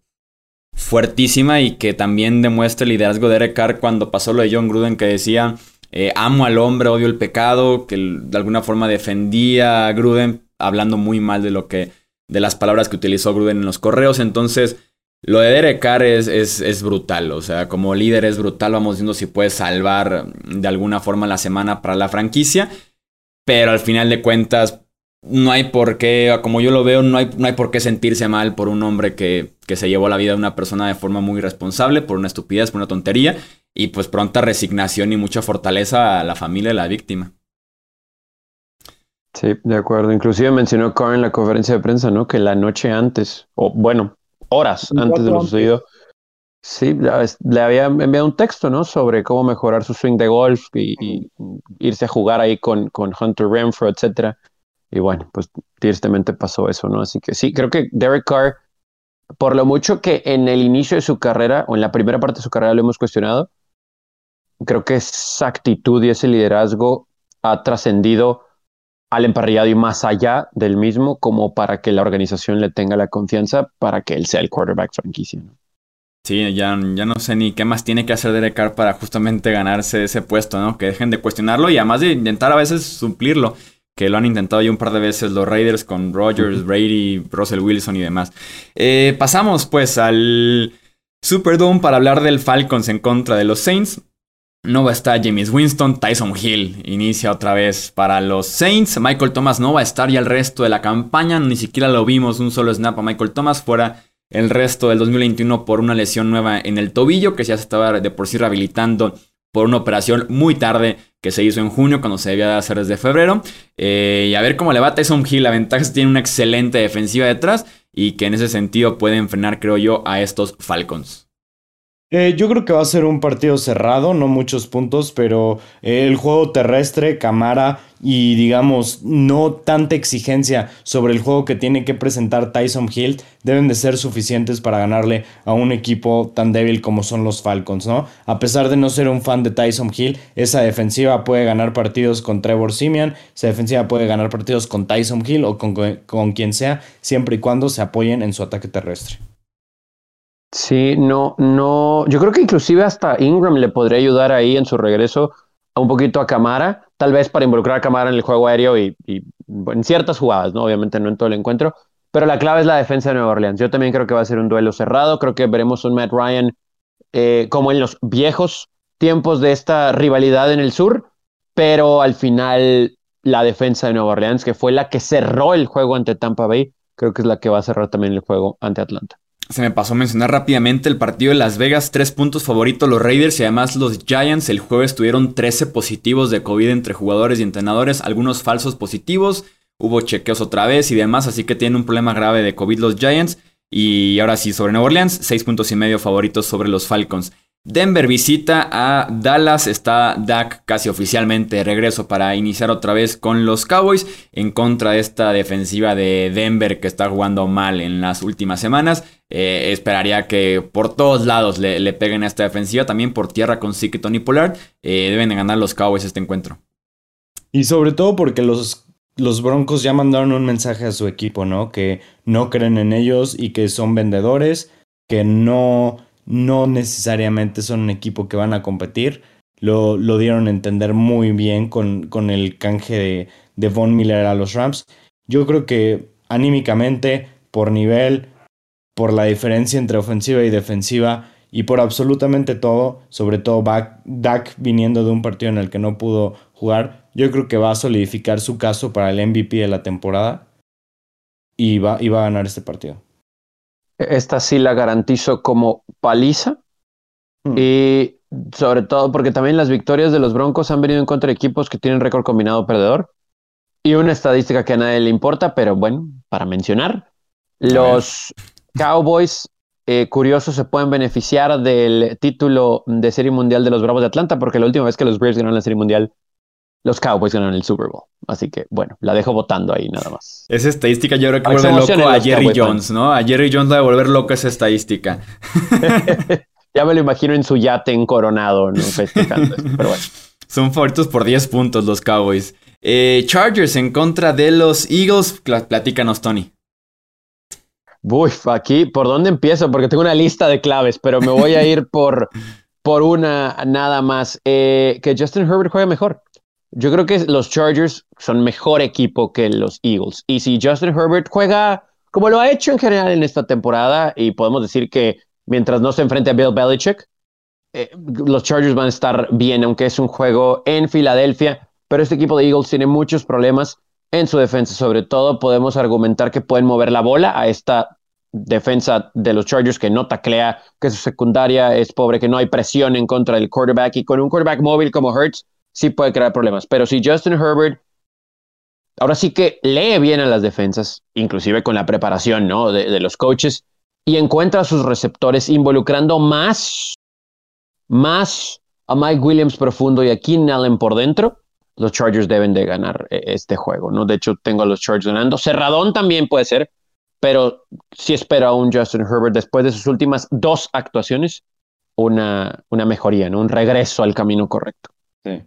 fuertísima y que también demuestra el liderazgo de Eric Carr cuando pasó lo de John Gruden que decía, eh, amo al hombre, odio el pecado, que de alguna forma defendía a Gruden hablando muy mal de lo que, de las palabras que utilizó Gruden en los correos. Entonces, lo de Derek Carr es, es, brutal. O sea, como líder es brutal. Vamos viendo si puede salvar de alguna forma la semana para la franquicia. Pero al final de cuentas, no hay por qué, como yo lo veo, no hay, no hay por qué sentirse mal por un hombre que, que se llevó la vida de una persona de forma muy irresponsable, por una estupidez, por una tontería. Y pues pronta resignación y mucha fortaleza a la familia de la víctima. Sí, de acuerdo. Inclusive mencionó Carr en la conferencia de prensa, ¿no? Que la noche antes, o bueno, horas antes de lo sucedido, sí, le había enviado un texto, ¿no? Sobre cómo mejorar su swing de golf y, irse a jugar ahí con, con Hunter Renfro, etcétera. Y bueno, pues tristemente pasó eso, ¿no? Así que sí, creo que Derek Carr, por lo mucho que en el inicio de su carrera, o en la primera parte de su carrera lo hemos cuestionado, creo que esa actitud y ese liderazgo ha trascendido al emparrillado y más allá del mismo, como para que la organización le tenga la confianza para que él sea el quarterback franquicia. Sí, ya, ya no sé ni qué más tiene que hacer Derek Carr para justamente ganarse ese puesto, ¿no? Que dejen de cuestionarlo y además de intentar a veces suplirlo, que lo han intentado ya un par de veces los Raiders con Rogers, Brady, Russell Wilson y demás. Eh, pasamos pues al Superdome para hablar del Falcons en contra de los Saints. No va a estar James Winston, Tyson Hill inicia otra vez para los Saints. Michael Thomas no va a estar ya el resto de la campaña, ni siquiera lo vimos un solo snap a Michael Thomas fuera el resto del 2021 por una lesión nueva en el tobillo que ya se estaba de por sí rehabilitando por una operación muy tarde que se hizo en junio cuando se debía de hacer desde febrero. Eh, y a ver cómo le va Tyson Hill. La ventaja es que tiene una excelente defensiva detrás y que en ese sentido pueden frenar, creo yo, a estos Falcons. Eh, yo creo que va a ser un partido cerrado, no muchos puntos, pero eh, el juego terrestre, Camara y digamos no tanta exigencia sobre el juego que tiene que presentar Tyson Hill deben de ser suficientes para ganarle a un equipo tan débil como son los Falcons, ¿no? A pesar de no ser un fan de Tyson Hill, esa defensiva puede ganar partidos con Trevor Simeon, esa defensiva puede ganar partidos con Tyson Hill o con, con quien sea, siempre y cuando se apoyen en su ataque terrestre. Sí, no, no. Yo creo que inclusive hasta Ingram le podría ayudar ahí en su regreso a un poquito a Camara, tal vez para involucrar a Camara en el juego aéreo y, en ciertas jugadas, ¿no? Obviamente no en todo el encuentro, pero la clave es la defensa de Nueva Orleans. Yo también creo que va a ser un duelo cerrado, creo que veremos un Matt Ryan eh, como en los viejos tiempos de esta rivalidad en el sur, pero al final la defensa de Nueva Orleans, que fue la que cerró el juego ante Tampa Bay, creo que es la que va a cerrar también el juego ante Atlanta. Se me pasó a mencionar rápidamente el partido de Las Vegas, tres puntos favoritos los Raiders y además los Giants. El jueves tuvieron 13 positivos de COVID entre jugadores y entrenadores, algunos falsos positivos, hubo chequeos otra vez y demás, así que tienen un problema grave de COVID los Giants. Y ahora sí, sobre Nueva Orleans, seis puntos y medio favoritos sobre los Falcons. Denver visita a Dallas, está Dak casi oficialmente de regreso para iniciar otra vez con los Cowboys en contra de esta defensiva de Denver que está jugando mal en las últimas semanas. Eh, esperaría que por todos lados le, peguen a esta defensiva, también por tierra con Sick y Tony Pollard. Eh, deben de ganar los Cowboys este encuentro. Y sobre todo porque los, los Broncos ya mandaron un mensaje a su equipo, ¿no? Que no creen en ellos y que son vendedores, que no, no necesariamente son un equipo que van a competir. Lo, lo dieron a entender muy bien con, con el canje de, de Von Miller a los Rams. Yo creo que anímicamente, por nivel, por la diferencia entre ofensiva y defensiva y por absolutamente todo, sobre todo Dak viniendo de un partido en el que no pudo jugar, yo creo que va a solidificar su caso para el MVP de la temporada y va, y va a ganar este partido. Esta sí la garantizo como paliza. Hmm. Y sobre todo porque también las victorias de los Broncos han venido en contra de equipos que tienen récord combinado perdedor. Y una estadística que a nadie le importa, pero bueno, para mencionar, los Cowboys eh, curiosos se pueden beneficiar del título de Serie Mundial de los Bravos de Atlanta, porque la última vez que los Braves ganaron la Serie Mundial, los Cowboys ganaron el Super Bowl. Así que, bueno, la dejo votando ahí nada más. Esa estadística yo creo que vuelve loco a Jerry Jones, ¿no? A Jerry Jones va a volver loco esa estadística. ya me lo imagino en su yate en Coronado, ¿no? Festejando pero bueno. Son favoritos por 10 puntos los Cowboys. Eh, Chargers en contra de los Eagles. Platícanos, Tony. Uy, aquí, ¿por dónde empiezo? Porque tengo una lista de claves, pero me voy a ir por, por una nada más. Eh, que Justin Herbert juegue mejor. Yo creo que los Chargers son mejor equipo que los Eagles. Y si Justin Herbert juega como lo ha hecho en general en esta temporada, y podemos decir que mientras no se enfrente a Bill Belichick, eh, los Chargers van a estar bien, aunque es un juego en Filadelfia. Pero este equipo de Eagles tiene muchos problemas en su defensa. Sobre todo podemos argumentar que pueden mover la bola a esta defensa de los Chargers que no taclea, que su secundaria es pobre, que no hay presión en contra del quarterback y con un quarterback móvil como Hurts sí puede crear problemas. Pero si Justin Herbert ahora sí que lee bien a las defensas, inclusive con la preparación ¿no? de, los coaches, y encuentra a sus receptores involucrando más, más a Mike Williams profundo y a Keenan Allen por dentro, los Chargers deben de ganar eh, este juego, ¿no? De hecho, tengo a los Chargers ganando. Cerradón también puede ser, pero sí espero a un Justin Herbert después de sus últimas dos actuaciones, una, una mejoría, ¿no? Un regreso al camino correcto. Sí.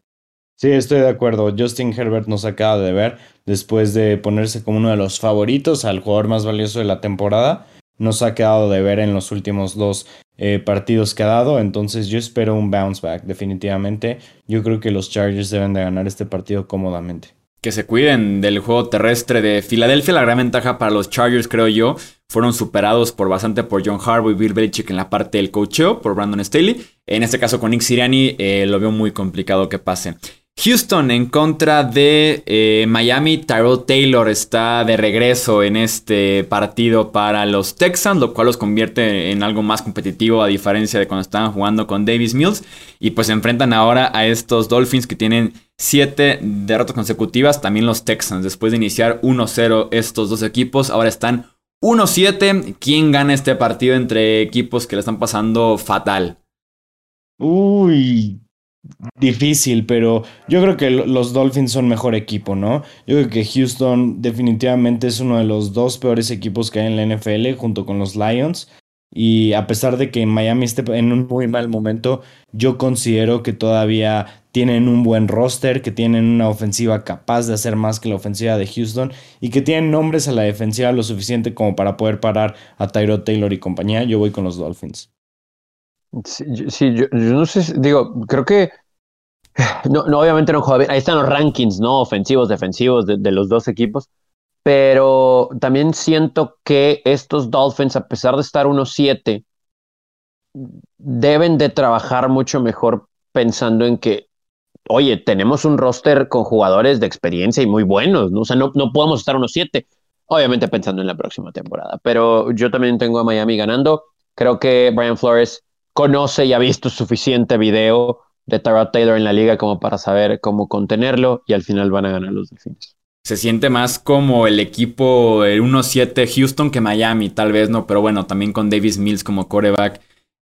Sí, estoy de acuerdo. Justin Herbert nos acaba de ver después de ponerse como uno de los favoritos al jugador más valioso de la temporada. Nos ha quedado de ver en los últimos dos eh, partidos que ha dado. Entonces yo espero un bounce back, definitivamente. Yo creo que los Chargers deben de ganar este partido cómodamente. Que se cuiden del juego terrestre de Filadelfia. La gran ventaja para los Chargers, creo yo, fueron superados por bastante por John Harbaugh y Bill Belichick en la parte del coacheo, por Brandon Staley. En este caso con Nick Siriani eh, lo veo muy complicado que pase. Houston en contra de eh, Miami. Tyrell Taylor está de regreso en este partido para los Texans, lo cual los convierte en algo más competitivo a diferencia de cuando estaban jugando con Davis Mills. Y pues se enfrentan ahora a estos Dolphins que tienen 7 derrotas consecutivas. También los Texans, después de iniciar 1-0 estos dos equipos, ahora están 1-7. ¿Quién gana este partido entre equipos que le están pasando fatal? Uy, difícil, pero yo creo que los Dolphins son mejor equipo, ¿no? Yo creo que Houston definitivamente es uno de los dos peores equipos que hay en la NFL junto con los Lions. Y a pesar de que Miami esté en un muy mal momento, yo considero que todavía tienen un buen roster, que tienen una ofensiva capaz de hacer más que la ofensiva de Houston y que tienen nombres a la defensiva lo suficiente como para poder parar a Tyrod Taylor y compañía. Yo voy con los Dolphins. Sí, yo, no sé, digo, creo que no, no, obviamente no juega bien. Ahí están los rankings, ¿no? Ofensivos, defensivos de, los dos equipos. Pero también siento que estos Dolphins, a pesar de estar 1-7, deben de trabajar mucho mejor pensando en que, oye, tenemos un roster con jugadores de experiencia y muy buenos, ¿no? O sea, no, no podemos estar 1-7. Obviamente pensando en la próxima temporada. Pero yo también tengo a Miami ganando. Creo que Brian Flores conoce y ha visto suficiente video de Tyrod Taylor en la liga como para saber cómo contenerlo y al final van a ganar los Delfines. Se siente más como el equipo el 1-7 Houston que Miami, tal vez no, pero bueno, también con Davis Mills como coreback.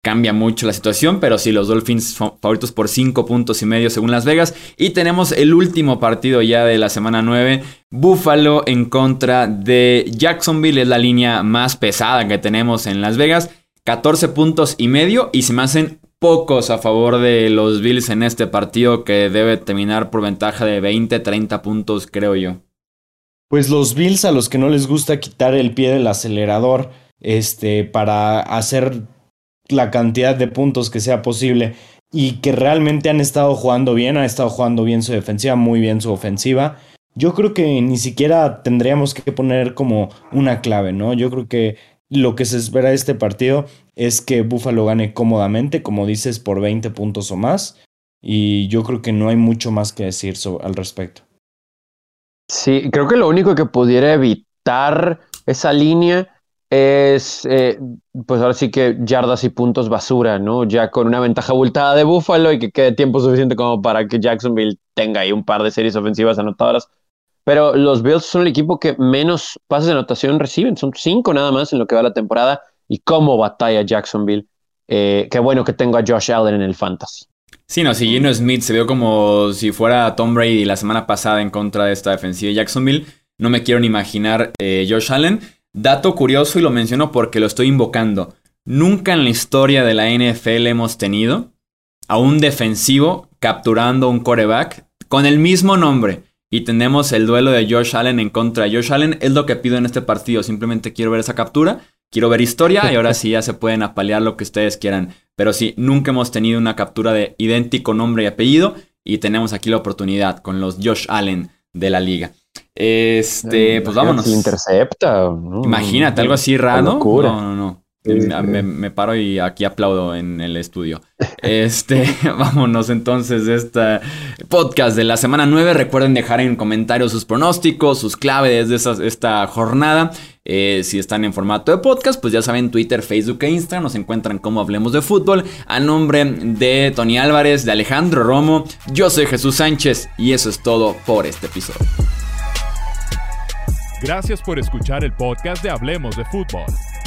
cambia mucho la situación, pero sí, los Dolphins favoritos por 5 puntos y medio según Las Vegas. Y tenemos el último partido ya de la semana 9, Buffalo en contra de Jacksonville, es la línea más pesada que tenemos en Las Vegas, 14 puntos y medio y se me hacen pocos a favor de los Bills en este partido que debe terminar por ventaja de 20, 30 puntos, creo yo. Pues los Bills a los que no les gusta quitar el pie del acelerador, este, para hacer la cantidad de puntos que sea posible y que realmente han estado jugando bien, han estado jugando bien su defensiva, muy bien su ofensiva. Yo creo que ni siquiera tendríamos que poner como una clave, ¿no? Yo creo que lo que se espera de este partido es que Buffalo gane cómodamente, como dices, por 20 puntos o más. Y yo creo que no hay mucho más que decir al respecto. Sí, creo que lo único que pudiera evitar esa línea es, eh, pues ahora sí que yardas y puntos basura, ¿no? Ya con una ventaja abultada de Buffalo y que quede tiempo suficiente como para que Jacksonville tenga ahí un par de series ofensivas anotadoras. Pero los Bills son el equipo que menos pases de anotación reciben, son cinco nada más en lo que va la temporada. Y cómo batalla Jacksonville. Eh, qué bueno que tengo a Josh Allen en el fantasy. Sí, no, si Gino Smith se vio como si fuera Tom Brady la semana pasada en contra de esta defensiva de Jacksonville, no me quiero ni imaginar eh, Josh Allen. Dato curioso y lo menciono porque lo estoy invocando. Nunca en la historia de la NFL hemos tenido a un defensivo capturando un coreback con el mismo nombre. Y tenemos el duelo de Josh Allen en contra de Josh Allen. Es lo que pido en este partido. Simplemente quiero ver esa captura. Quiero ver historia y ahora sí ya se pueden apalear lo que ustedes quieran. Pero sí, nunca hemos tenido una captura de idéntico nombre y apellido. Y tenemos aquí la oportunidad con los Josh Allen de la liga. Este, pues vámonos. intercepta. Imagínate, algo así raro. No, no, no. Me, paro y aquí aplaudo en el estudio. Este, vámonos entonces de este podcast de la semana 9. Recuerden dejar en comentarios sus pronósticos, sus claves de esta jornada. Eh, si están en formato de podcast, pues ya saben, Twitter, Facebook e Instagram nos encuentran como Hablemos de Fútbol. A nombre de Tony Álvarez, de Alejandro Romo, yo soy Jesús Sánchez y eso es todo por este episodio. Gracias por escuchar el podcast de Hablemos de Fútbol.